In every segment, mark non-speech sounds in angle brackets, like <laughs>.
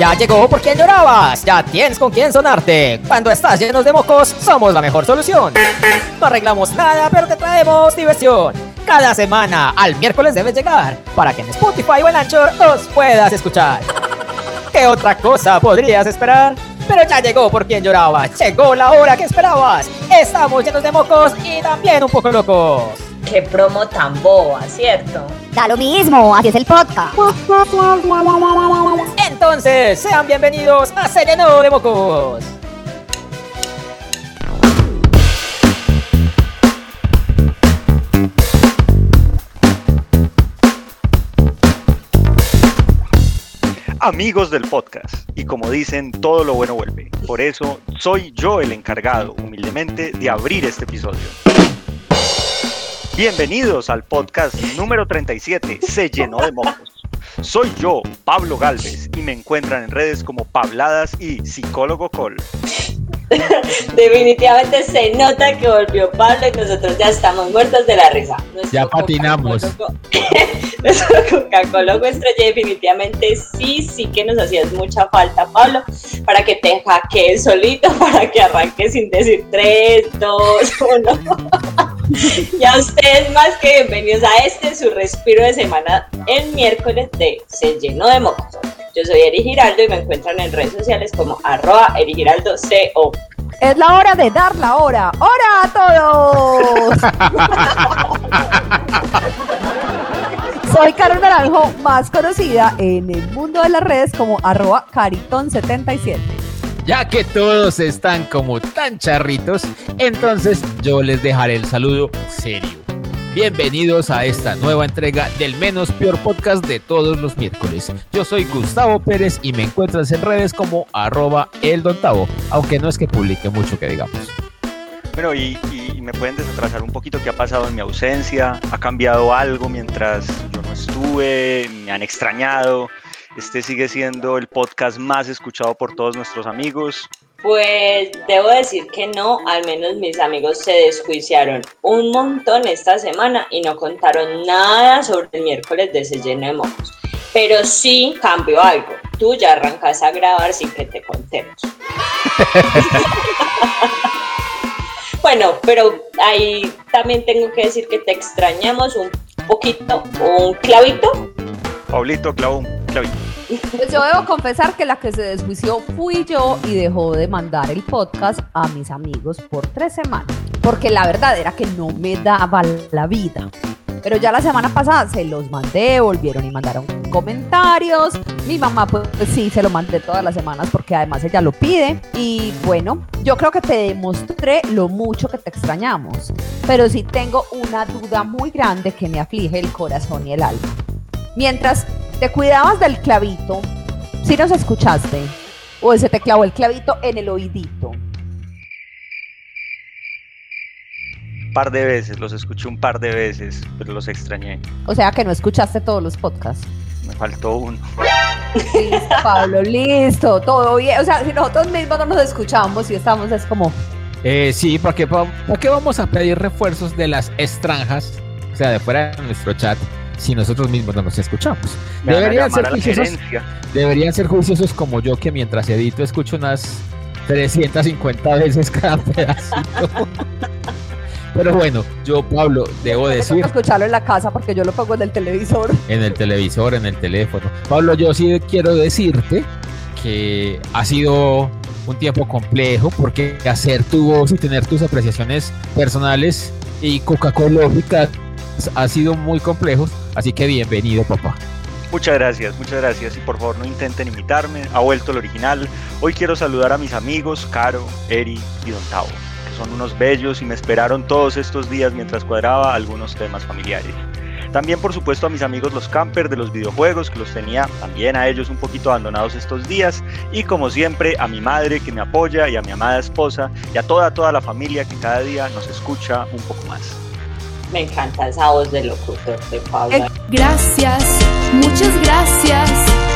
Ya llegó por quien llorabas, ya tienes con quién sonarte. Cuando estás llenos de mocos, somos la mejor solución. No arreglamos nada, pero te traemos diversión. Cada semana, al miércoles debes llegar, para que en Spotify o en Anchor nos puedas escuchar. ¿Qué otra cosa podrías esperar? Pero ya llegó por quien llorabas, llegó la hora que esperabas. Estamos llenos de mocos y también un poco locos. Qué promo tan boba, ¿cierto? Da lo mismo, así es el podcast. Entonces, sean bienvenidos a Se llenó de mocos. Amigos del podcast, y como dicen, todo lo bueno vuelve. Por eso soy yo el encargado, humildemente, de abrir este episodio. Bienvenidos al podcast número 37, Se llenó de mocos. Soy yo, Pablo Galvez, y me encuentran en redes como Pabladas y Psicólogo Col. <laughs> Definitivamente se nota que volvió Pablo y nosotros ya estamos muertos de la risa. Nuestro Ya patinamos. <laughs> Nuestro Coca-Cola estrella definitivamente sí, sí que nos hacías mucha falta, Pablo, para que te hackees solito, <laughs> para que arranques sin decir 3, 2, 1. <laughs> Y a ustedes más que bienvenidos a este, su respiro de semana, el miércoles de Se llenó de mocos. Yo soy Eri Giraldo y me encuentran en redes sociales como arroba Eri Giraldo CO. Es la hora de dar la hora. ¡Hora a todos! <laughs> Soy Carol Naranjo, más conocida en el mundo de las redes como arroba caritón77. Ya que todos están como tan charritos, entonces yo les dejaré el saludo serio. Bienvenidos a esta nueva entrega del menos peor podcast de todos los miércoles. Yo soy Gustavo Pérez y me encuentras en redes como arroba eldontavo, aunque no es que publique mucho que digamos. Bueno, y, y me pueden desatrasar un poquito qué ha pasado en mi ausencia, ha cambiado algo mientras yo no estuve, me han extrañado. Este sigue siendo el podcast más escuchado por todos nuestros amigos. Pues debo decir que no, al menos mis amigos se desjuiciaron un montón esta semana y no contaron nada sobre el miércoles de Se lleno de mocos. Pero sí cambió algo. Tú ya arrancas a grabar sin que te contemos. <laughs> bueno, pero ahí también tengo que decir que te extrañamos un poquito, un clavito. Pablito, clavo un yo debo confesar que la que se desjuició fui yo y dejó de mandar el podcast a mis amigos por tres semanas. Porque la verdad era que no me daba la vida. Pero ya la semana pasada se los mandé, volvieron y mandaron comentarios. Mi mamá, pues sí, se lo mandé todas las semanas porque además ella lo pide. Y bueno, yo creo que te demostré lo mucho que te extrañamos. Pero sí tengo una duda muy grande que me aflige el corazón y el alma. Mientras te cuidabas del clavito, si nos escuchaste, o se te clavó el clavito en el oídito. Un par de veces, los escuché un par de veces, pero los extrañé. O sea que no escuchaste todos los podcasts. Me faltó uno. Listo, Pablo, listo, todo bien. O sea, si nosotros mismos no nos escuchamos y estamos, es como, Eh, sí, porque ¿por qué vamos a pedir refuerzos de las extranjas, o sea, de fuera de nuestro chat, si nosotros mismos no nos escuchamos? Me Deberían ser juiciosos. Deberían ser juiciosos como yo que mientras edito escucho unas 350 veces cada pedacito. <laughs> Pero bueno, yo Pablo, debo tengo que decir escucharlo en la casa porque yo lo pongo en el televisor. <laughs> en el televisor, en el teléfono. Pablo, yo sí quiero decirte que ha sido un tiempo complejo porque hacer tu voz y tener tus apreciaciones personales y coca-cológicas ha sido muy complejo. Así que bienvenido, papá. Muchas gracias, muchas gracias. Y por favor no intenten imitarme, ha vuelto el original. Hoy quiero saludar a mis amigos Caro, Eri y Don Tavo, que son unos bellos y me esperaron todos estos días mientras cuadraba algunos temas familiares. También por supuesto a mis amigos los campers de los videojuegos, que los tenía también a ellos un poquito abandonados estos días. Y como siempre a mi madre que me apoya y a mi amada esposa y a toda, toda la familia que cada día nos escucha un poco más. Me encanta esa voz de locutor de Pablo. Eh, Gracias, muchas gracias,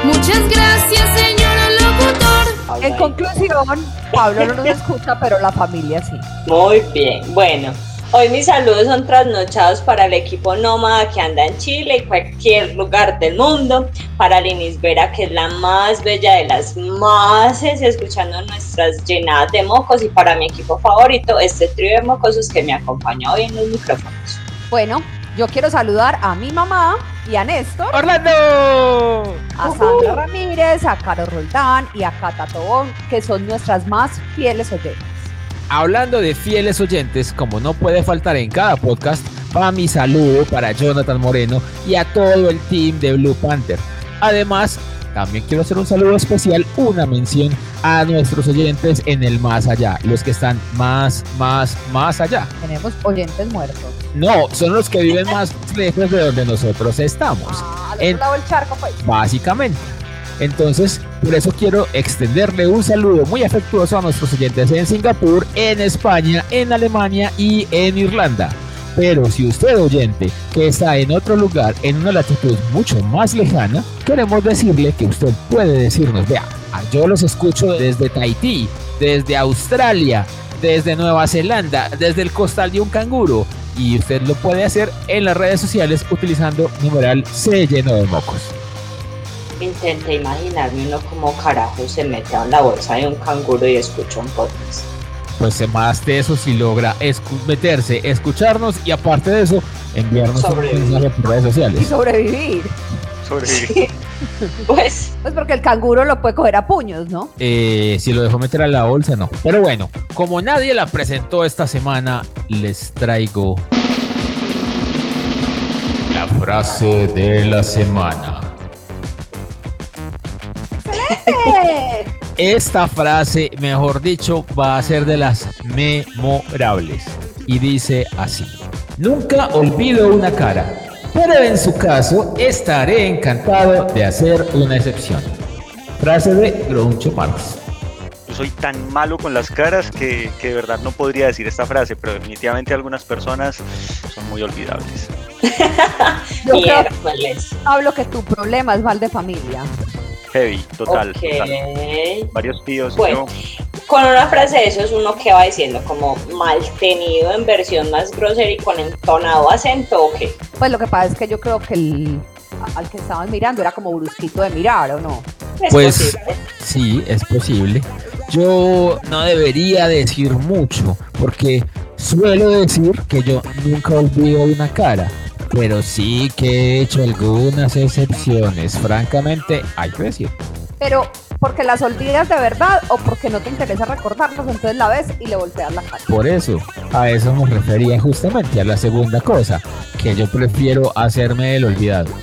muchas gracias, señor locutor. En conclusión, Pablo no nos escucha, pero la familia sí. Muy bien, bueno, Hoy mis saludos son trasnochados para el equipo nómada que anda en Chile y cualquier lugar del mundo, para Linis Vera, que es la más bella de las mases, escuchando nuestras llenadas de mocos, y para mi equipo favorito, este trío de mocosos que me acompaña hoy en los micrófonos. Bueno, yo quiero saludar a mi mamá y a Néstor, ¡Orlando! a Sandra Ramírez, a Caro Roldán y a Cata Tobón, que son nuestras más fieles oyentes. Hablando de fieles oyentes, como no puede faltar en cada podcast, va mi saludo para Jonathan Moreno y a todo el team de Blue Panther. Además, también quiero hacer un saludo especial, una mención a nuestros oyentes en el más allá, los que están más, más, más allá. Tenemos oyentes muertos. No, son los que viven más <laughs> lejos de donde nosotros estamos, Ah, En- lado del charco, pues. básicamente. Entonces, por eso quiero extenderle un saludo muy afectuoso a nuestros oyentes en Singapur, en España, en Alemania y en Irlanda. Pero si usted oyente que está en otro lugar, en una latitud mucho más lejana, queremos decirle que usted puede decirnos, vea, ah, yo los escucho desde Tahití, desde Australia, desde Nueva Zelanda, desde el costal de un canguro. Y usted lo puede hacer en las redes sociales utilizando numeral C lleno de mocos. Intenté imaginarme uno como carajo se mete en la bolsa de un canguro y escucha un podcast. Pues más de eso si logra escu- meterse, escucharnos y aparte de eso, enviarnos un Sobrevivir. mensaje por redes Y sociales. sobrevivir. Sobrevivir. Pues Pues porque el canguro lo puede coger a puños, ¿no? Eh, si lo dejó meter a la bolsa, no. Pero bueno, como nadie la presentó esta semana, les traigo la frase de la semana. Esta frase, mejor dicho, va a ser de las memorables. Y dice así. Nunca olvido una cara, pero en su caso estaré encantado de hacer una excepción. Frase de Groucho Marx. Yo soy tan malo con las caras que, que de verdad no podría decir esta frase, pero definitivamente algunas personas son muy olvidables. <laughs> Yo creo. Pablo, que tu problema es mal de familia. Heavy, total. Varios tíos. Bueno. yo- Con una frase de eso es uno que va diciendo como mal tenido en versión más grosera y con entonado acento o qué. Pues lo que pasa es que yo creo que el al que estaban mirando era como brusquito de mirar, ¿o no? Es Pues posible. sí, es posible. Yo no debería decir mucho, porque suelo decir que yo nunca olvido una cara, pero sí que he hecho algunas excepciones. Francamente, hay que decir. Pero porque las olvidas de verdad o porque no te interesa recordarlas, entonces la ves y le volteas la cara. Por eso, a eso me refería justamente a la segunda cosa, que yo prefiero hacerme el olvidado. <laughs>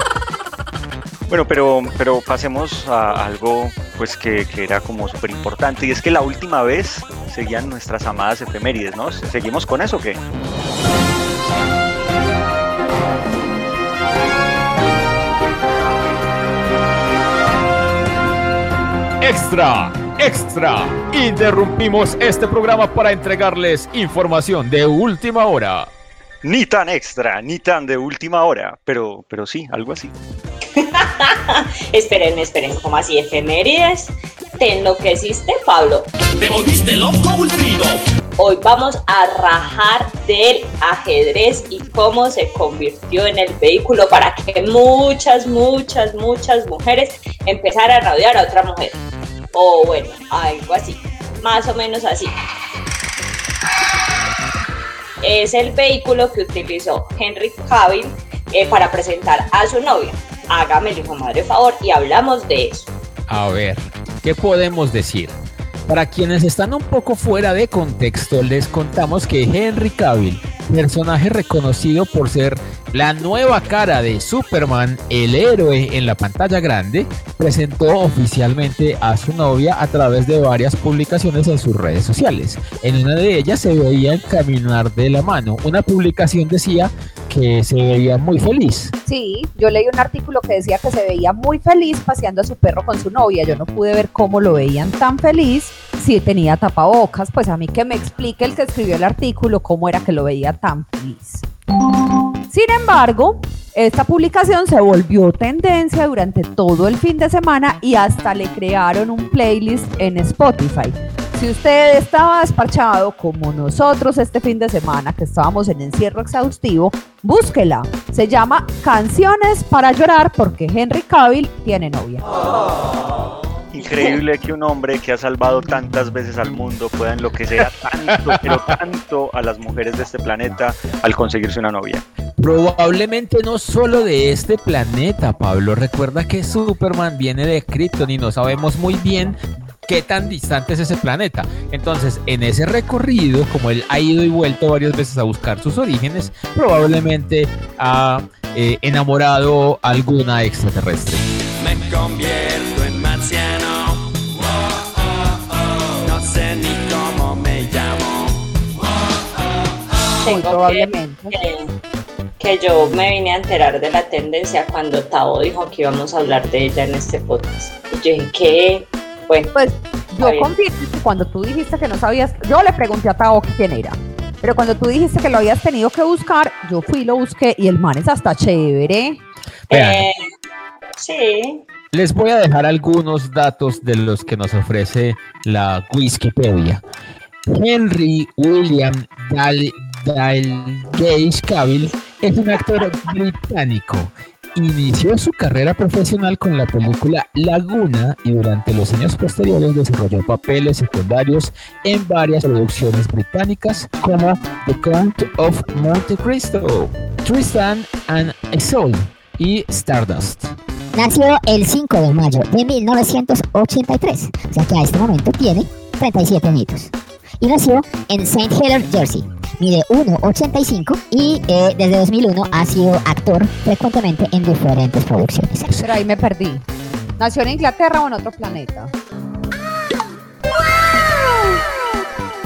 Bueno, pero, pero pasemos a algo pues que, que era como súper importante y es que la última vez seguían nuestras amadas efemérides, ¿no? ¿Seguimos con eso o qué? Extra, extra. Interrumpimos este programa para entregarles información de última hora. Ni tan extra, ni tan de última hora, pero, pero sí, algo así. <laughs> Esperen, esperen, como así efemérides. ¿Te enloqueciste, Pablo? Te volviste loco, Wilfrido. Hoy vamos a rajar del ajedrez y cómo se convirtió en el vehículo para que muchas, muchas, muchas mujeres empezaran a rodear a otra mujer. O bueno, algo así, más o menos así. Es el vehículo que utilizó Henry Cavill eh, para presentar a su novia. Hágame el hijo madre favor y hablamos de eso. A ver, ¿qué podemos decir? Para quienes están un poco fuera de contexto, les contamos que Henry Cavill, personaje reconocido por ser la nueva cara de Superman, el héroe en la pantalla grande, presentó oficialmente a su novia a través de varias publicaciones en sus redes sociales. En una de ellas se veía caminar de la mano. Una publicación decía que se veía muy feliz. Sí, yo leí un artículo que decía que se veía muy feliz paseando a su perro con su novia. Yo no pude ver cómo lo veían tan feliz si tenía tapabocas. Pues a mí que me explique el que escribió el artículo cómo era que lo veía tan feliz. Sin embargo, esta publicación se volvió tendencia durante todo el fin de semana y hasta le crearon un playlist en Spotify. Si usted estaba desparchado como nosotros este fin de semana, que estábamos en encierro exhaustivo, búsquela. Se llama Canciones para llorar porque Henry Cavill tiene novia. Increíble que un hombre que ha salvado tantas veces al mundo pueda enloquecer a tanto, pero tanto a las mujeres de este planeta al conseguirse una novia. Probablemente no solo de este planeta, Pablo. Recuerda que Superman viene de Krypton y no sabemos muy bien qué tan distante es ese planeta. Entonces, en ese recorrido, como él ha ido y vuelto varias veces a buscar sus orígenes, probablemente ha eh, enamorado a alguna extraterrestre. Me convierto en marciano. No sé ni cómo me llamo. Muy Tengo que, probablemente. que, que yo me vine a enterar de la tendencia cuando Tavo dijo que íbamos a hablar de ella en este podcast. Y yo dije, ¿qué? Pues yo confieso que cuando tú dijiste que no sabías, yo le pregunté a Tao quién era. Pero cuando tú dijiste que lo habías tenido que buscar, yo fui y lo busqué y el man es hasta chévere. Vean. eh, sí, Les voy a dejar algunos datos de los que nos ofrece la Wikipedia. Henry William Dal Dalgleish Cavill es un actor británico. Inició su carrera profesional con la película Laguna y durante los años posteriores desarrolló papeles secundarios en varias producciones británicas como The Count of Monte Cristo, Tristan and Isolde y Stardust. Nació el 5 de mayo de 1983, o sea que a este momento tiene 37 añitos. Y nació en St. Helier, Jersey. Mide 1,85 y eh, desde 2001 ha sido actor frecuentemente en diferentes producciones. Pero ahí me perdí. ¿Nació en Inglaterra o en otro planeta?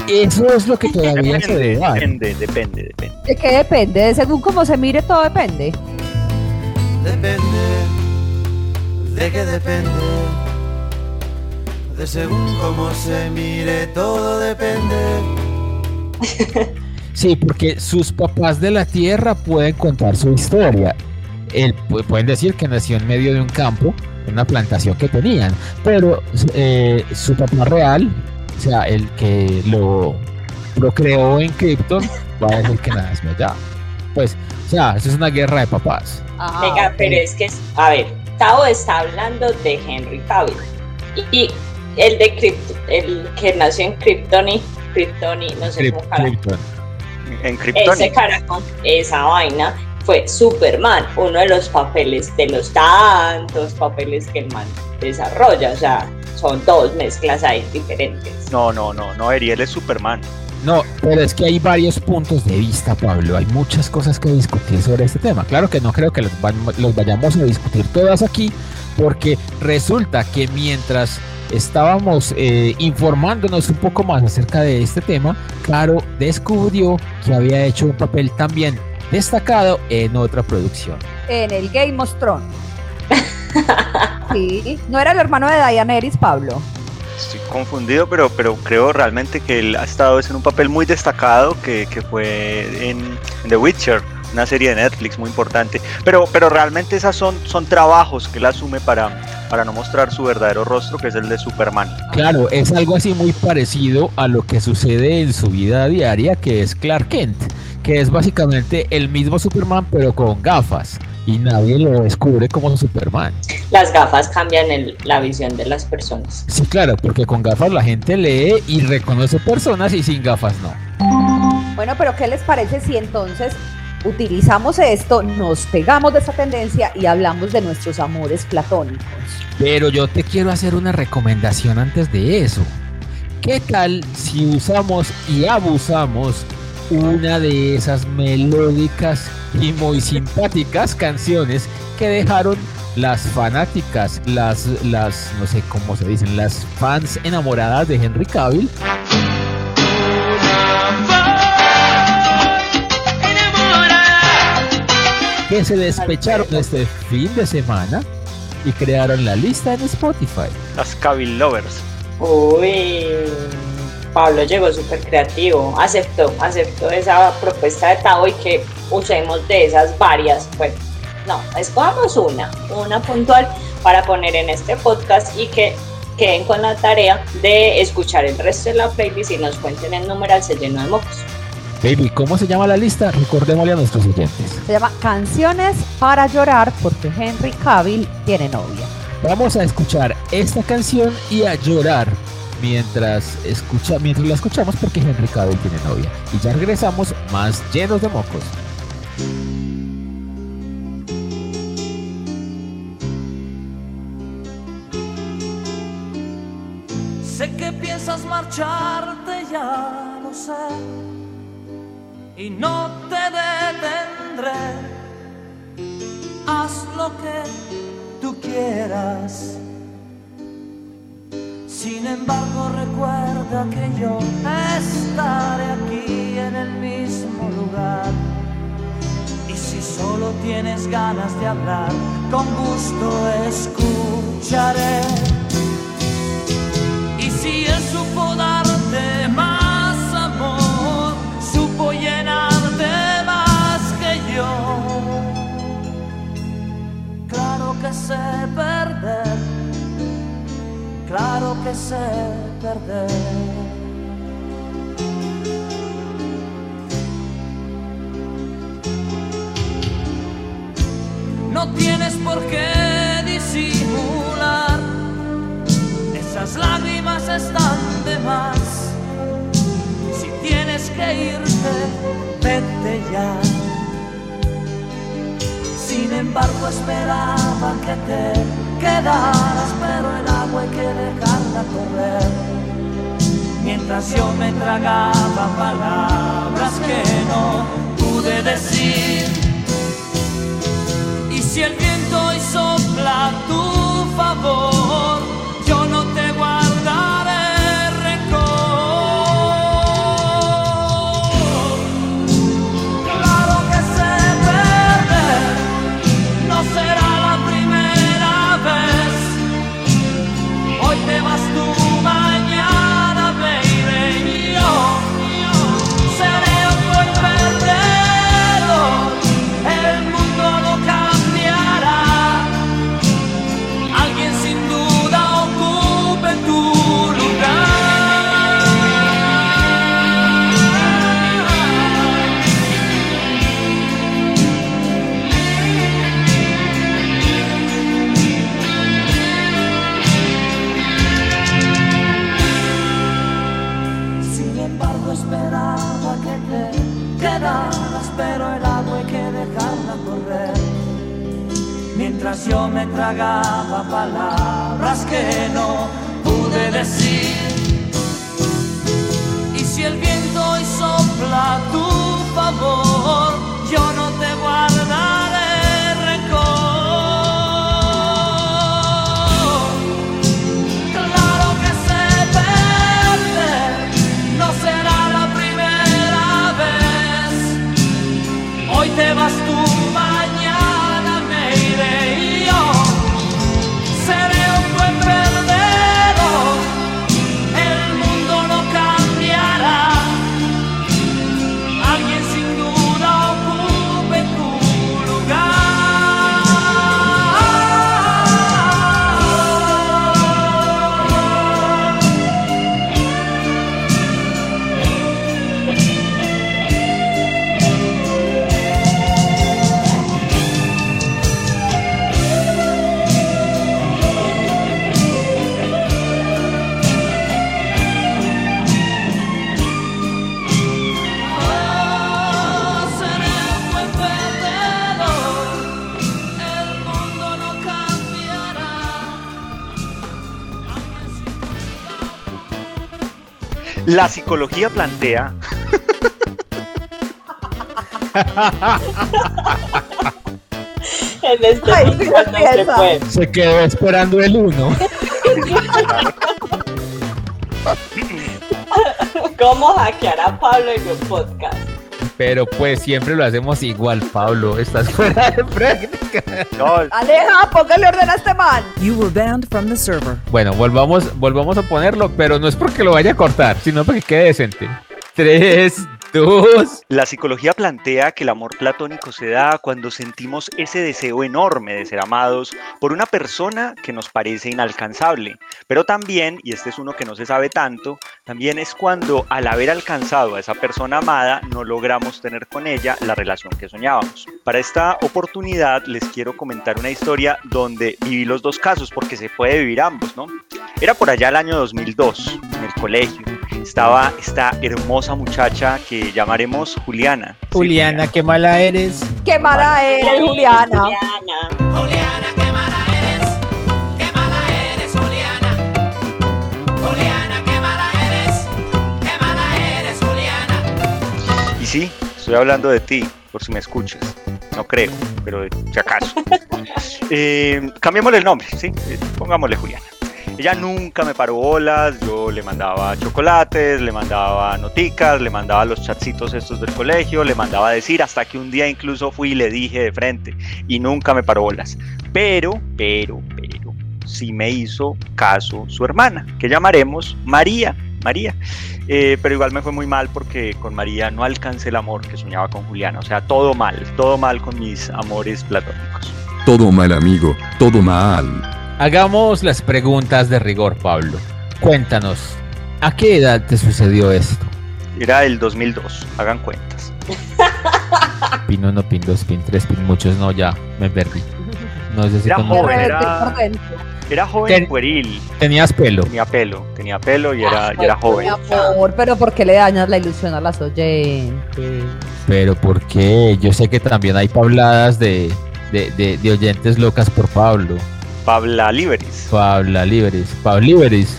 Eso es lo que todavía se Depende, debate. depende, depende, depende. ¿De qué depende? De según cómo se mire, todo depende. Depende, de qué depende. De según cómo se mire, todo depende. <laughs> Sí, porque sus papás de la tierra pueden contar su historia. Él, pu- pueden decir que nació en medio de un campo, una plantación que tenían, pero eh, su papá real, o sea, el que lo procreó en Krypton, va a decir que nació allá. Pues, o sea, eso es una guerra de papás. Ah, venga, pero es que, a ver, Tavo está hablando de Henry Cavill. Y, y el de Krypton, el que nació en Krypton y Krypton y no sé Kryp- cómo. En Krypton. ese carajo, esa vaina, fue Superman, uno de los papeles, de los tantos papeles que el man desarrolla. O sea, son dos mezclas ahí diferentes. No, no, no, no, Ariel es Superman. No, pero es que hay varios puntos de vista, Pablo. Hay muchas cosas que discutir sobre este tema. Claro que no creo que los vayamos a discutir todas aquí, porque resulta que mientras estábamos eh, informándonos un poco más acerca de este tema, Caro descubrió que había hecho un papel también destacado en otra producción. En el Game of Thrones. <laughs> Sí, no era el hermano de Diana Eris, Pablo. Estoy confundido, pero, pero creo realmente que él ha estado en un papel muy destacado que, que fue en, en The Witcher, una serie de Netflix muy importante. Pero, pero realmente esas son, son trabajos que él asume para, para no mostrar su verdadero rostro, que es el de Superman. Claro, es algo así muy parecido a lo que sucede en su vida diaria, que es Clark Kent, que es básicamente el mismo Superman pero con gafas y nadie lo descubre como Superman. Las gafas cambian el- la visión de las personas. Sí, claro, porque con gafas la gente lee y reconoce personas y sin gafas no. Bueno, pero ¿qué les parece si entonces utilizamos esto, nos pegamos de esa tendencia y hablamos de nuestros amores platónicos? Pero yo te quiero hacer una recomendación antes de eso. ¿Qué tal si usamos y abusamos una de esas melódicas y muy simpáticas canciones que dejaron las fanáticas, las, las, no sé cómo se dicen, las fans enamoradas de Henry Cavill? Que se despecharon este fin de semana y crearon la lista en Spotify. Las Cavill Lovers. Uy, Pablo llegó súper creativo. Aceptó, aceptó esa propuesta de Tavo y que usemos de esas varias. Bueno, no, escogamos una, una puntual para poner en este podcast y que queden con la tarea de escuchar el resto de la playlist y nos cuenten el numeral se llenó de mocos. Baby, ¿cómo se llama la lista? Recordémosle a nuestros oyentes. Se llama Canciones para llorar porque Henry Cavill tiene novia. Vamos a escuchar esta canción y a llorar mientras, escucha, mientras la escuchamos porque Henry Cavill tiene novia. Y ya regresamos más llenos de mocos. Sé que piensas marcharte, ya lo sé, y no te detendré. Haz lo que tú quieras. Sin embargo, recuerda que yo estaré aquí en el mismo lugar. Y si solo tienes ganas de hablar, con gusto escucharé. Y si él supo darte sé perder, claro que sé perder. No tienes por qué disimular esas lágrimas están de más. Si tienes que irte, vete ya. Sin embargo, esperaba que te quedaras, pero el agua hay que dejarla correr. Mientras yo me tragaba palabras que no pude decir. Y si el viento hoy sopla tu favor, yo me tragaba palabras que no pude decir. La psicología plantea En este Ay, podcast no se. Se quedó esperando el uno. ¿Cómo hackear a Pablo en un podcast? Pero pues siempre lo hacemos igual, Pablo. Estás fuera de práctica. Aleja, póngale orden a este man. You were banned from the server. Bueno, volvamos, volvamos a ponerlo, pero no es porque lo vaya a cortar, sino porque quede decente. 3, Dos. La psicología plantea que el amor platónico se da cuando sentimos ese deseo enorme de ser amados por una persona que nos parece inalcanzable. Pero también, y este es uno que no se sabe tanto, también es cuando al haber alcanzado a esa persona amada no logramos tener con ella la relación que soñábamos. Para esta oportunidad les quiero comentar una historia donde viví los dos casos porque se puede vivir ambos, ¿no? Era por allá el año 2002, en el colegio. Estaba esta hermosa muchacha que llamaremos Juliana. Sí, Juliana, qué mala eres. Qué mala eres, Juliana. Juliana. Y sí, estoy hablando de ti, por si me escuchas. No creo, pero si acaso. <laughs> Eh, cambiémosle el nombre, ¿sí? Eh, Pongámosle Juliana. Ella nunca me paró bolas, yo le mandaba chocolates, le mandaba noticas, le mandaba los chatcitos estos del colegio, le mandaba decir, hasta que un día incluso fui y le dije de frente, y nunca me paró bolas. Pero, pero, pero, sí me hizo caso su hermana, que llamaremos María. María. Eh, pero igual me fue muy mal porque con María no alcancé el amor que soñaba con Juliana. O sea, todo mal, todo mal con mis amores platónicos. Todo mal, amigo, todo mal. Hagamos las preguntas de rigor, Pablo. Cuéntanos, ¿a qué edad te sucedió esto? Era el 2002, hagan cuentas. <laughs> Pin 1, pin 2, pin 3, pin muchos, no, ya, me perdí. No sé si Era joven, era, por era joven Ten- pueril, Tenías pelo. tenía pelo, tenía pelo y era, y era joven. Mi amor, pero ¿por qué le dañas la ilusión a las oyentes? Pero ¿por qué? Yo sé que también hay pabladas de, de, de- de oyentes locas por Pablo. Pabla Liberis. Pabla Liberis. Pablo Liberis.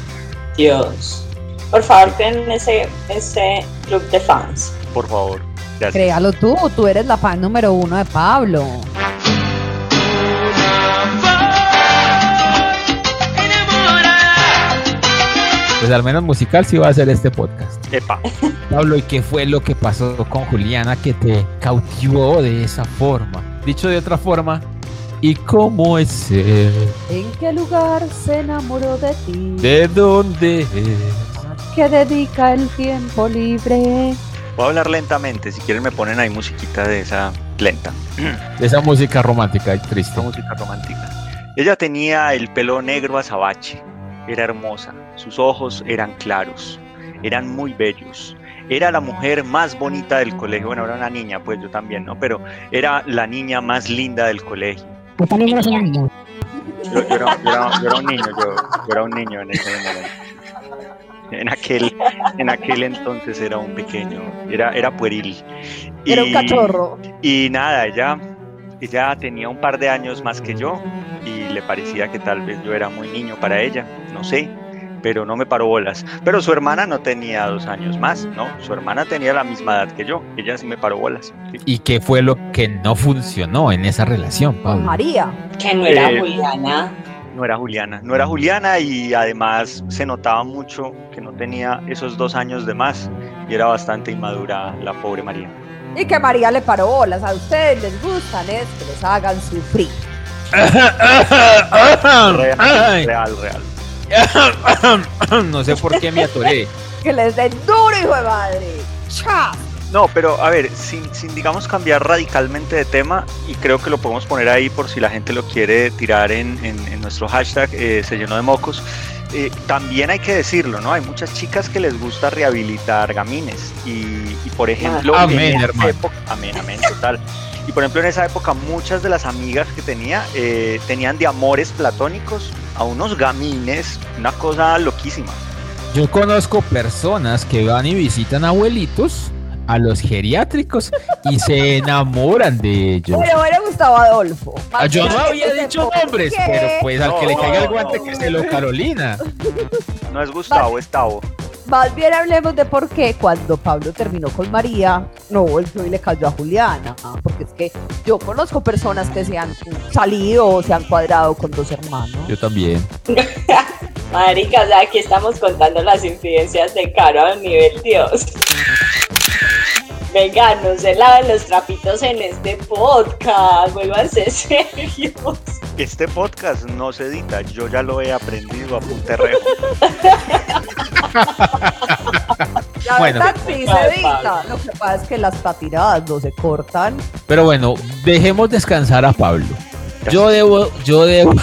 Dios. Por favor, creen ese, ese club de fans. Por favor, gracias. Créalo tú, tú eres la fan número uno de Pablo. Pues al menos musical sí va a ser este podcast. Epa, <laughs> Pablo, ¿y qué fue lo que pasó con Juliana que te cautivó de esa forma? Dicho de otra forma, ¿y cómo es ser? ¿En qué lugar se enamoró de ti? ¿De dónde es? ¿Qué dedica el tiempo libre? voy a hablar lentamente. Si quieren me ponen ahí musiquita de esa lenta. De <clears throat> esa música romántica y triste. Esta música romántica. Ella tenía el pelo negro azabache, era hermosa, sus ojos eran claros, eran muy bellos. Era la mujer más bonita del colegio, bueno, era una niña, pues yo también, ¿no? Pero era la niña más linda del colegio. Yo también un niño. Yo, yo era, yo era- yo era un niño, yo, yo era un niño en ese momento. En aquel, en aquel entonces era un pequeño, era, era pueril. Era un cachorro. y nada, ella, ella tenía un par de años más que yo y le parecía que tal vez yo era muy niño para ella, no sé, pero no me paró bolas. Pero su hermana no tenía dos años más, ¿no? Su hermana tenía la misma edad que yo, ella sí me paró bolas. sí. ¿Y qué fue lo que no funcionó en esa relación, Con Pablo? María. Que no era Eh, Juliana. No era Juliana, no era Juliana y además se notaba mucho que no tenía esos dos años de más y era bastante inmadura la pobre María. Y que María le paró bolas. A ustedes les gustan es que les hagan sufrir. <laughs> Real, real, real. <coughs> no sé por qué me atoré. Que les den duro, hijo de madre. ¡Cha! No, pero a ver, sin, sin digamos cambiar radicalmente de tema, y creo que lo podemos poner ahí por si la gente lo quiere tirar en, en- en nuestro hashtag, eh, se llenó de mocos. eh, también hay que decirlo, ¿no? Hay muchas chicas que les gusta rehabilitar gamines. Y, y, por ejemplo, Amén, en hermano. época, amén, amén, total. Y por ejemplo, en esa época, muchas de las amigas que tenía eh, tenían de amores platónicos a unos gamines, una cosa loquísima. Yo conozco personas que van y visitan abuelitos a los geriátricos y se <laughs> enamoran de ellos. Pero bueno, Gustavo Adolfo. Ah, Yo no había dicho ¿por nombres, pero pues al que le No, caiga el no, guante que se lo Carolina. No es Gustavo, es Tavo. Más bien hablemos de por qué cuando Pablo terminó con María, no volvió y le cayó a Juliana. Ah, Porque es que yo conozco personas que se han salido o se han cuadrado con dos hermanos. Yo también. <laughs> Marica, o sea, aquí estamos contando las incidencias de Caro a nivel Dios. Venga, no se laven los trapitos en este podcast, vuélvanse <laughs> serios. Este podcast no se edita, yo ya lo he aprendido a Punterreo. La Bueno. verdad sí se edita. Lo que pasa es que las patinadas no se cortan. Pero bueno, dejemos descansar a Pablo. Yo debo, yo debo, <laughs>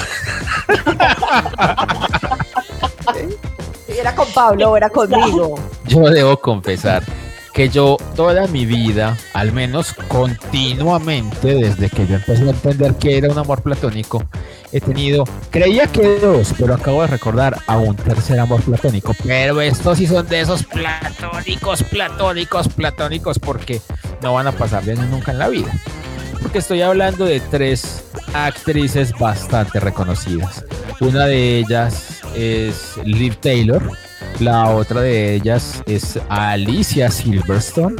Si era con Pablo era conmigo. yo debo confesar que yo toda mi vida, al menos continuamente, desde que yo empecé a entender que era un amor platónico, he tenido, creía que dos, pero acabo de recordar a un tercer amor platónico. Pero estos sí son de esos platónicos, platónicos, platónicos, porque no van a pasar de nunca en la vida. Porque estoy hablando de tres actrices bastante reconocidas. Una de ellas es Liv Taylor, la otra de ellas es Alicia Silverstone,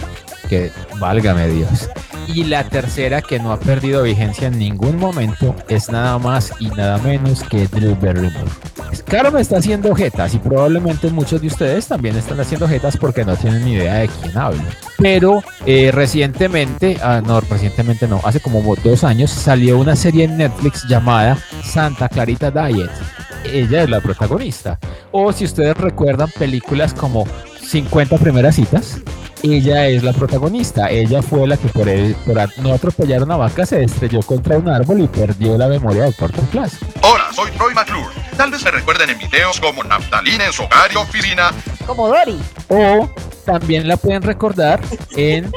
que válgame Dios. Y la tercera que no ha perdido vigencia en ningún momento es nada más y nada menos que Drew Barrymore. Claro, me está haciendo jetas y probablemente muchos de ustedes también están haciendo jetas porque no tienen ni idea de quién hablo. Pero eh, recientemente, ah, no, recientemente no, hace como dos años salió una serie en Netflix llamada Santa Clarita Diet. Ella es la protagonista. O si ustedes recuerdan películas como 50 primeras citas, ella es la protagonista. Ella fue la que por, el- por a- no atropellar una vaca se estrelló contra un árbol y perdió la memoria de corto plazo. Hola, soy Troy McClure. Tal vez me recuerden en videos como Naftalina en su hogar y oficina. Como Dory. O también la pueden recordar en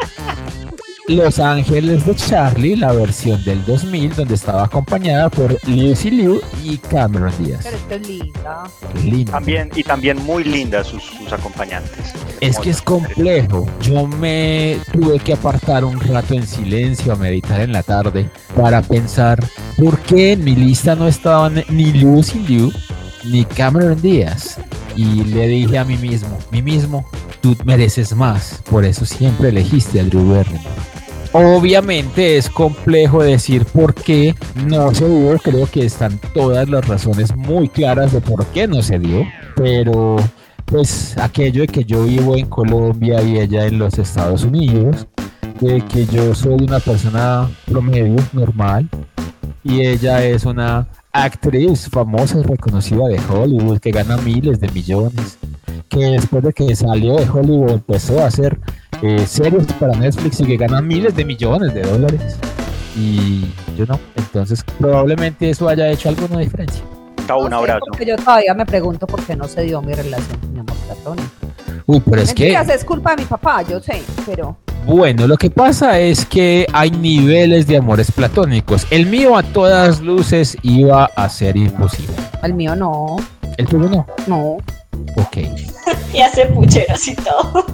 Los Ángeles de Charlie, la versión del 2000, donde estaba acompañada por Lucy Liu y Cameron Díaz. Pero esta es linda. Qué lindo. También, y también muy lindas sus, sus acompañantes. Es que es complejo. Yo me tuve que apartar un rato en silencio a meditar en la tarde para pensar por qué en mi lista no estaban ni Lucy Liu ni Cameron Díaz. Y le dije a mí mismo, mí mismo, tú mereces más. Por eso siempre elegiste a Drew Barrymore. Obviamente es complejo decir por qué no se dio. Creo que están todas las razones muy claras de por qué no se dio. Pero pues aquello de que yo vivo en Colombia y ella en los Estados Unidos, de que yo soy una persona promedio, normal, y ella es una actriz famosa y reconocida de Hollywood que gana miles de millones, que después de que salió de Hollywood empezó a hacer eh, series para Netflix y que gana miles de millones de dólares. Y yo no, entonces probablemente eso haya hecho alguna diferencia. Un No sé, abrazo. Yo todavía me pregunto por qué no se dio mi relación con mi amor platónico. Uy, pero es que... Mentiras, es culpa de mi papá, yo sé, pero Bueno, lo que pasa es que hay niveles de amores platónicos. El mío a todas luces iba a ser imposible. el mío no. El tuyo no. No. Ok. <laughs> Y hace pucheras y todo.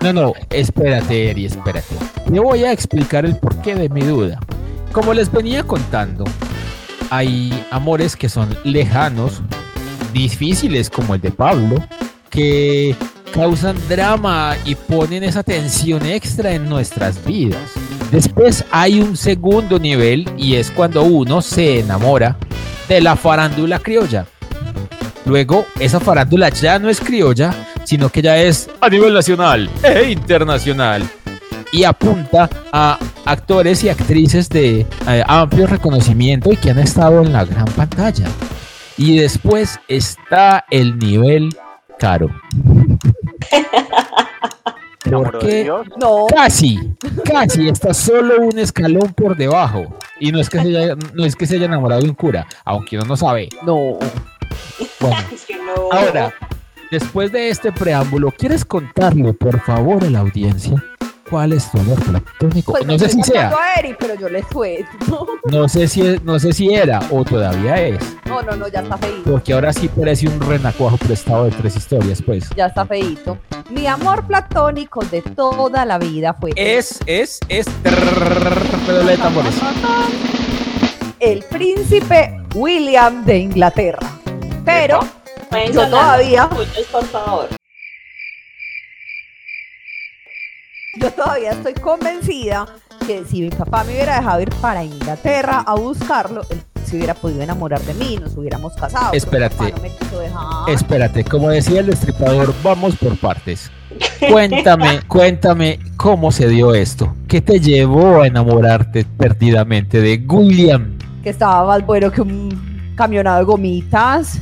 No, no, espérate, Eri, espérate. Te voy a explicar el porqué de mi duda. Como les venía contando, hay amores que son lejanos, difíciles como el de Pablo, que causan drama y ponen esa tensión extra en nuestras vidas. Después hay un segundo nivel y es cuando uno se enamora de la farándula criolla. Luego, esa farándula ya no es criolla, sino que ya es a nivel nacional e internacional. Y apunta a actores y actrices de eh, amplio reconocimiento y que han estado en la gran pantalla. Y después está el nivel caro. Porque no. casi, casi está solo un escalón por debajo. Y no es que se haya, no es que se haya enamorado de un cura, aunque uno no sabe. No. Bueno, <laughs> ahora, después de este preámbulo, ¿quieres contarle, por favor, a la audiencia cuál es tu amor platónico? Pues no sé si sea, contando a Eri, pero yo le suelto. no sé si, es- no sé si era o todavía es, No, no, no, ya está feíto. porque ahora sí parece un renacuajo prestado de tres historias, pues. Ya está feíto. Mi amor platónico de toda la vida fue Es, es, es. El príncipe William de Inglaterra. Pero yo todavía, por favor. Yo todavía estoy convencida que si mi papá me hubiera dejado ir para Inglaterra a buscarlo, él se hubiera podido enamorar de mí, nos hubiéramos casado. Espérate. no me quiso dejar. Espérate, como decía el destripador, vamos por partes. <laughs> Cuéntame, cuéntame cómo se dio esto. ¿Qué te llevó a enamorarte perdidamente de William? Que estaba más bueno que un camionado de gomitas.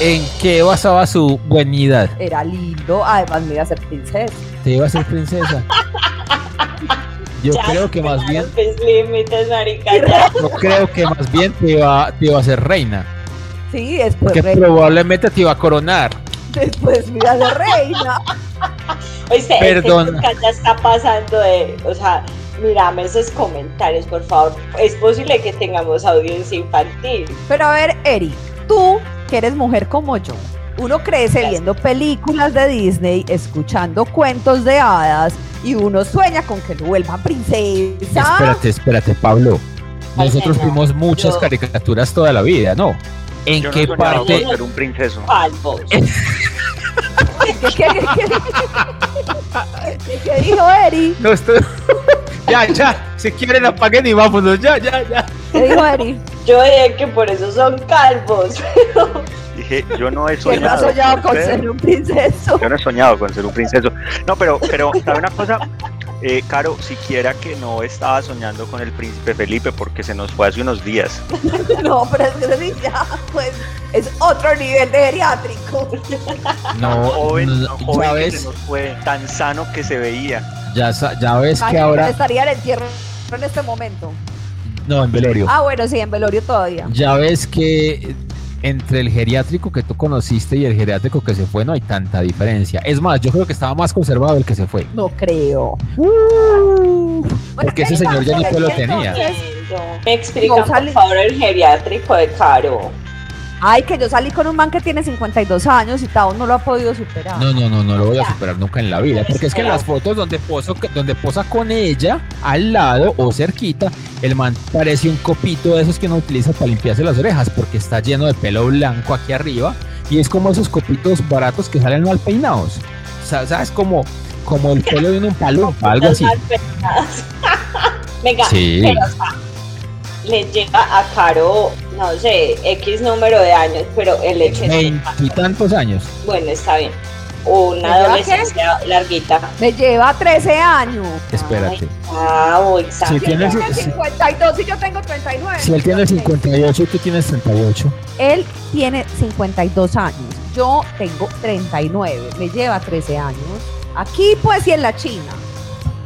¿En qué basaba su buenidad? Era lindo, además me iba a ser princesa. ¿Te iba a ser princesa? Yo Ya creo que más bien, límites, marica, yo creo que más bien te iba, te iba a ser reina. Sí, después, Porque re- probablemente te iba a coronar. después me iba a ser reina. Oíste, Perdón. este ya está pasando de, o sea, mírame esos comentarios, por favor. Es posible que tengamos audiencia infantil. Pero a ver, Eri, tú que eres mujer como yo, uno crece viendo películas de Disney, escuchando cuentos de hadas y uno sueña con que lo vuelvan princesa. Espérate, espérate, Pablo. Nosotros vimos muchas yo- caricaturas toda la vida, ¿no? ¿En Yo no qué parte? ser un princeso. Palpos. <laughs> ¿Qué, qué, qué- qué- qué dijo Eri? No estoy... <laughs> ya, ya. Si quieren apaguen y vámonos. Ya, ya, ya. ¿Qué dijo Eri? Yo dije que por eso son calvos. <laughs> Dije, yo no he Que no soñado. soñado con ser- ser un princeso. Yo no he soñado con ser un princeso. No, pero, pero, ¿sabe una cosa? Eh, Caro, siquiera que no estaba soñando con el príncipe Felipe porque se nos fue hace unos días. <laughs> No, pero es que ya, pues, es otro nivel de geriátrico. <laughs> No, joven, no, joven ya que ves, se nos fue, tan sano que se veía. ya, ya ves que ahora... estaría en entierro en este momento. No, en velorio. Ah, bueno, sí, en velorio todavía. Ya ves que entre el geriátrico que tú conociste y el geriátrico que se fue no hay tanta diferencia. Es más, yo creo que estaba más conservado el que se fue. No creo. Porque ese señor ya ni pelo tenía. Me explica, No, salí- por favor, el geriátrico de Caro. Ay, que yo salí con un man que tiene 52 años y Tao no lo ha podido superar. No, no, no, no lo voy a superar nunca en la vida. Porque es que en las fotos donde, poso, donde posa con ella, al lado o cerquita, el man parece un copito de esos que uno utiliza para limpiarse las orejas, porque está lleno de pelo blanco aquí arriba. Y es como esos copitos baratos que salen mal peinados. O sea, ¿Sabes? Como, como el pelo de un palumpa, algo así. <laughs> Venga, Sí. pero o sea, le lleva a Caro, no sé, X número de años, pero el hecho es que, Veintitantos años. bueno, está bien. Una ¿Me lleva adolescencia larguita. Me lleva 13 años. Espérate. Wow, exacto. Si tienes- Tiene si- 52 y yo tengo 39. Si él tiene 58 y tú tienes 38. Él tiene 52 años. Yo tengo 39. Me lleva 13 años. Aquí, pues, y en la China.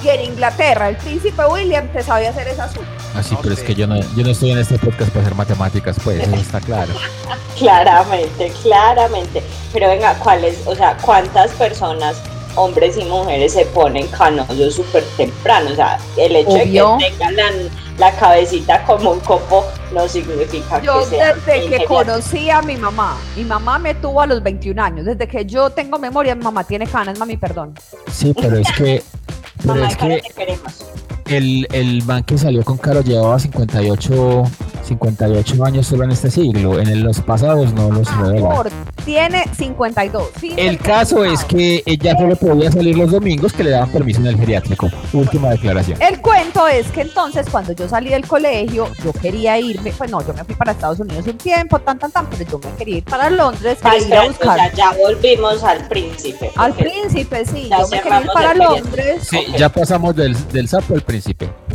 Y en Inglaterra, el príncipe William te sabe hacer esa azul. Así, pero es que yo no, yo no estoy en este podcast para hacer matemáticas, pues, eso está claro. <laughs> Claramente, claramente. Pero venga, ¿cuáles, o sea, cuántas personas, hombres y mujeres, se ponen canosos súper temprano? O sea, el hecho Obvio. de que tengan la, la cabecita como un copo no significa Yo que sea desde que conocí a mi mamá, mi mamá me tuvo a los 21 años. Desde que yo tengo memoria, mi mamá tiene canas, mami, perdón. Sí, pero es que, <laughs> pero Mamá, es que te queremos. El, el man que salió con Caro llevaba 58, 58 años solo en este siglo. En el- los pasados no los revela. Amor, tiene 52. Fin El caso es que ella solo podía salir los domingos que le daban permiso en el geriátrico. Última declaración. El cuento es que entonces cuando yo salí del colegio, yo quería irme, pues no, yo me fui para Estados Unidos un tiempo, tan, tan, tan, pero yo me quería ir para Londres Ah, para ir a buscar sea, ya volvimos al príncipe. al príncipe, sí, Ya yo me quería ir para. Londres, Sí, ya pasamos del, del sapo al príncipe.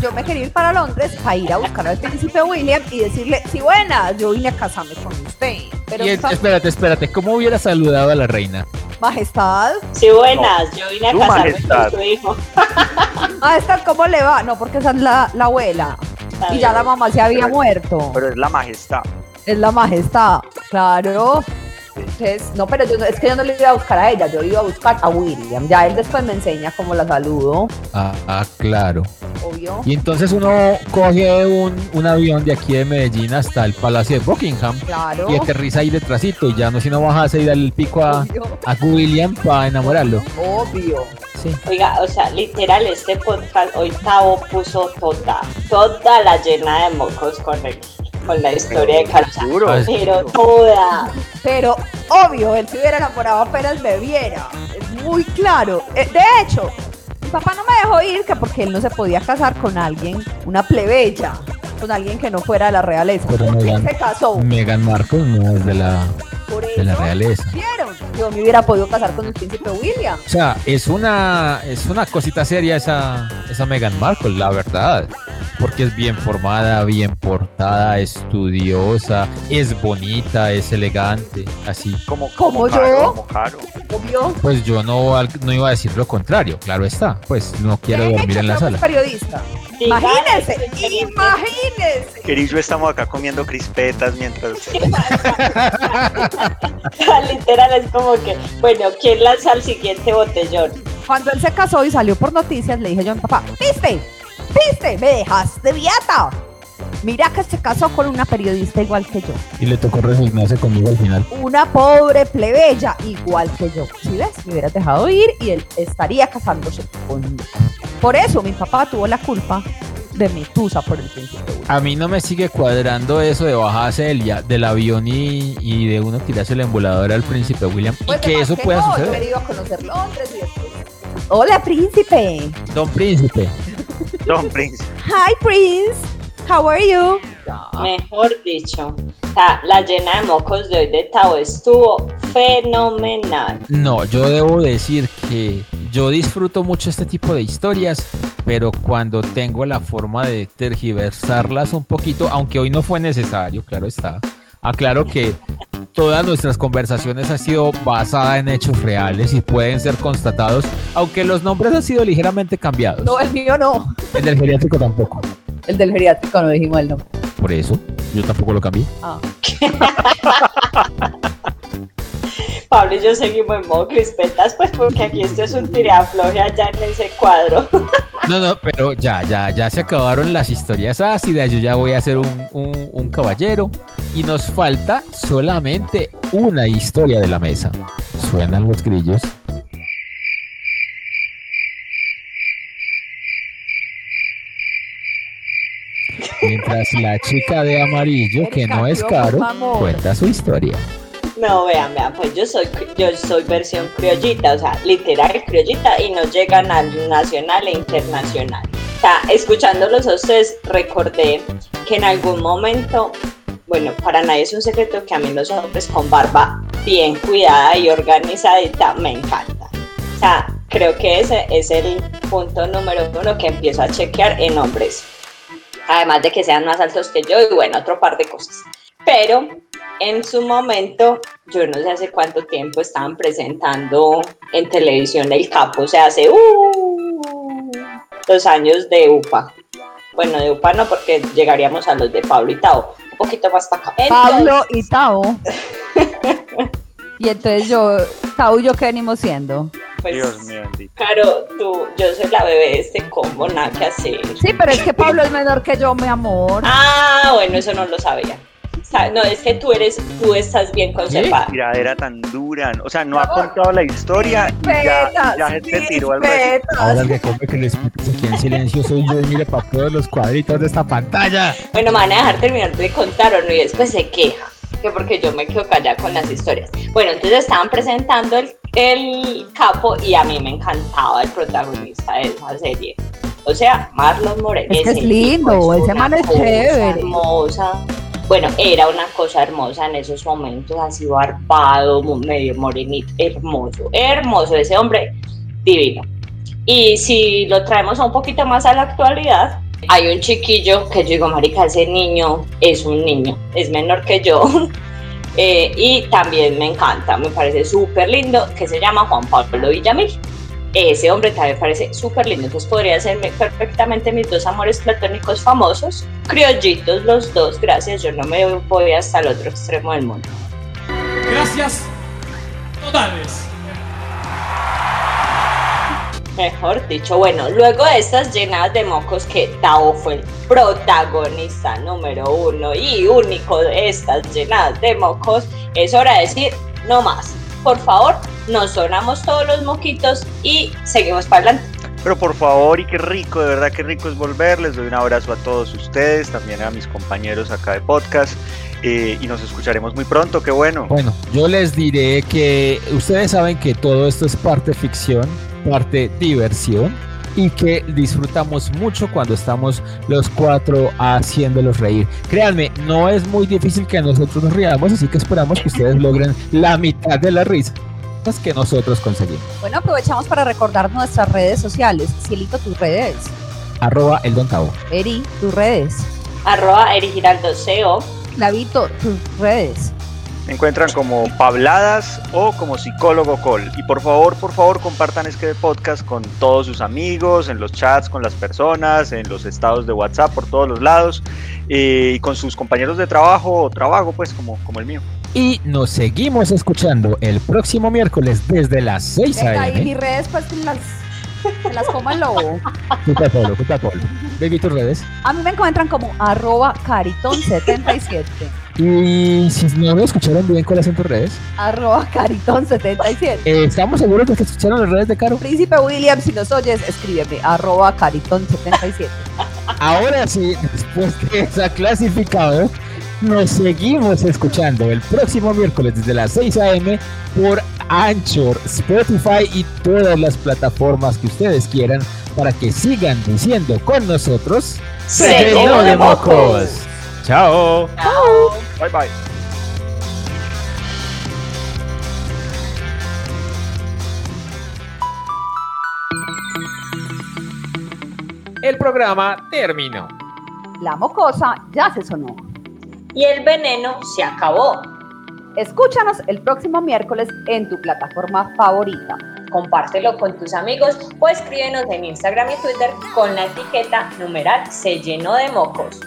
Yo me quería ir para Londres para ir a buscar al príncipe William y decirle, sí, buenas, yo vine a casarme con usted, pero Y el- esa espérate, espérate, ¿cómo hubiera saludado a la reina? majestad, Sí, buenas, yo vine a casarme majestad. con su hijo. <laughs> majestad, ¿cómo le va? No, porque esa es la, la abuela Está y ya la mamá se había Pero- muerto. Pero es la majestad. Es la majestad, claro. Entonces, no, pero yo, no- es que yo no le iba a buscar a ella, yo iba a buscar a William. Ya él después me enseña cómo la saludo, Ah, ah, claro. obvio. Y entonces uno coge un, un avión de aquí de Medellín hasta el Palacio de Buckingham Claro. y aterriza ahí detrásito y ya no si no bajas y darle el pico a, a William para enamorarlo. Obvio. Sí. Oiga, o sea, literal, este podcast hoy Tavo puso toda, toda la llena de mocos con, el- con la historia de Carlos. Seguro. Pero toda. Pero obvio, él se hubiera enamorado apenas me viera. Es muy claro. Eh, de hecho, mi papá no me dejó ir que porque él no se podía casar con alguien, una plebeya, con alguien que no fuera de la realeza. Pero Meghan, se casó. Meghan Markle no es de la, Por de la realeza. ¿Vieron? Yo me hubiera podido casar con el príncipe William. O sea, es una, es una cosita seria esa, esa Meghan Markle, la verdad. porque es bien formada, bien portada, estudiosa, es bonita, es elegante, así. Como, Como Caro, yo. como Caro. Obvio. Pues yo no, no iba a decir lo contrario, claro está, pues no quiero dormir hecho, en la que sala. es periodista. Imagínense, imagínense. Eri y yo estamos acá comiendo crispetas mientras... <laughs> Literal es como que, bueno, ¿quién lanza el siguiente botellón? Cuando él se casó y salió por noticias, le dije yo a mi papá, ¿viste? ¿Viste? Me dejaste viata. Mira que se casó con una periodista igual que yo. Y le tocó resignarse conmigo al final. Una pobre plebeya igual que yo. Si ves, me hubieras dejado ir y él estaría casándose conmigo. Por eso mi papá tuvo la culpa de mi tusa por el príncipe William. A mí no me sigue cuadrando eso de bajarse del, del avión y, y de uno tirarse el embolador al príncipe William y Pues, que eso pueda no, Yo suceder. he ido a conocer Londres y después. Hola, príncipe. Don Príncipe. Don Prince. Hi, Prince. How are you? Mejor dicho, la llena de mocos de hoy de Tao estuvo fenomenal. No, yo debo decir que yo disfruto mucho este tipo de historias, pero cuando tengo la forma de tergiversarlas un poquito, aunque hoy no fue necesario, claro está. Aclaro que todas nuestras conversaciones han sido basadas en hechos reales y pueden ser constatados, aunque los nombres han sido ligeramente cambiados. No, el mío no. El del geriátrico tampoco. El del geriátrico no dijimos el nombre. Por eso, yo tampoco lo cambié. Ah. <laughs> Pablo y yo seguimos en modo crispetas, pues porque aquí esto es un tirafloje allá en ese cuadro. <laughs> No, no, pero ya, ya, ya se acabaron las historias ácidas. Yo ya voy a ser un, un- un caballero. Y nos falta solamente una historia de la mesa. Suenan los grillos. Mientras la chica de amarillo, que no es caro, cuenta su historia. No, vean, vean, pues yo soy, yo soy versión criollita, o sea, literal criollita y no llegan al nacional e internacional. O sea, escuchándolos a ustedes, recordé que en algún momento, bueno, para nadie es un secreto que a mí los hombres con barba bien cuidada y organizadita me encanta. O sea, creo que ese es el punto número uno que empiezo a chequear en hombres. Además de que sean más altos que yo y bueno, otro par de cosas. Pero en su momento, yo no sé hace cuánto tiempo estaban presentando en televisión el capo, o sea, hace uh, los años de UPA. Bueno, de UPA no, porque llegaríamos a los de Pablo y Tao, un poquito más para acá. Pablo y Tao. <laughs> y entonces yo, Tao y yo, ¿qué venimos siendo? Pues, Dios mío, bendito. Claro, tú, yo soy la bebé de este combo, nada que hacer. Sí, pero es que Pablo es menor que yo, mi amor. Ah, bueno, eso no lo sabía. O sea, no, es que tú eres, tú estás bien conservada. Tiradera tan dura. O sea, no ha contado la historia y ya, se tiró al resto. Ahora el que come que les aquí en silencio soy yo y mire para todos los cuadritos de esta pantalla. Bueno, me van a dejar terminar de contar o no, y después se queja, que porque yo me quedo callada con las historias. Bueno, entonces estaban presentando el, el capo y a mí me encantaba el protagonista de esa serie. O sea, Marlon Moreno. Es que es lindo, ese man es chévere. Hermosa. Bueno, era una cosa hermosa en esos momentos, así barbado, medio morenito, hermoso, hermoso, ese hombre divino. Y si lo traemos un poquito más a la actualidad, hay un chiquillo que yo digo, marica, ese niño es un niño, es menor que yo. <laughs> Eh, y también me encanta, me parece súper lindo, que se llama Juan Pablo Villamil. Ese hombre también parece súper lindo, entonces podría ser perfectamente mis dos amores platónicos famosos, criollitos los dos, gracias, yo no me voy hasta el otro extremo del mundo. Gracias totales. Mejor dicho, bueno, luego de estas llenadas de mocos que Tao fue el protagonista número uno y único de estas llenadas de mocos, es hora de decir no más. Por favor, nos sonamos todos los moquitos y seguimos para adelante. Pero por favor, y qué rico, de verdad qué rico es volver. Les doy un abrazo a todos ustedes, también a mis compañeros acá de podcast. eh, y nos escucharemos muy pronto, qué bueno. Bueno, yo les diré que ustedes saben que todo esto es parte ficción, parte diversión y que disfrutamos mucho cuando estamos los cuatro haciéndolos reír. Créanme, no es muy difícil que nosotros nos riamos, así que esperamos que ustedes logren la mitad de la risa que nosotros conseguimos. Bueno, aprovechamos para recordar nuestras redes sociales. Cielito, tus redes. arroba el Don Tavo. Eri, tus redes. Arroba Eri Giraldo. Clavito, tus redes. Me encuentran como Pabladas o como Psicólogo Col. Y por favor, por favor, compartan este podcast con todos sus amigos, en los chats con las personas, en los estados de WhatsApp, por todos los lados, eh, y con sus compañeros de trabajo o trabajo, pues como, como el mío. Y nos seguimos escuchando el próximo miércoles desde las 6 Venga, y a.m. mis redes, pues que las, las coma el lobo. Puta Pablo, puta Pablo. Baby, tus redes. A mí me encuentran como arroba caritón77. Y si no me escucharon bien, ¿cuáles son tus redes? arroba caritón77. Eh, ¿Estamos seguros de que escucharon las redes de Caro? Príncipe William, si nos oyes, escríbeme arroba caritón77. Ahora sí, después que está clasificado, nos seguimos escuchando el próximo miércoles desde las 6 a.m. por Anchor, Spotify y todas las plataformas que ustedes quieran para que sigan diciendo con nosotros ¡Se de mocos! Chao. Bye bye. El programa terminó. La mocosa ya se sonó. Y el veneno se acabó. Escúchanos el próximo miércoles en tu plataforma favorita. Compártelo con tus amigos o escríbenos en Instagram y Twitter con la etiqueta numeral se llenó de mocos.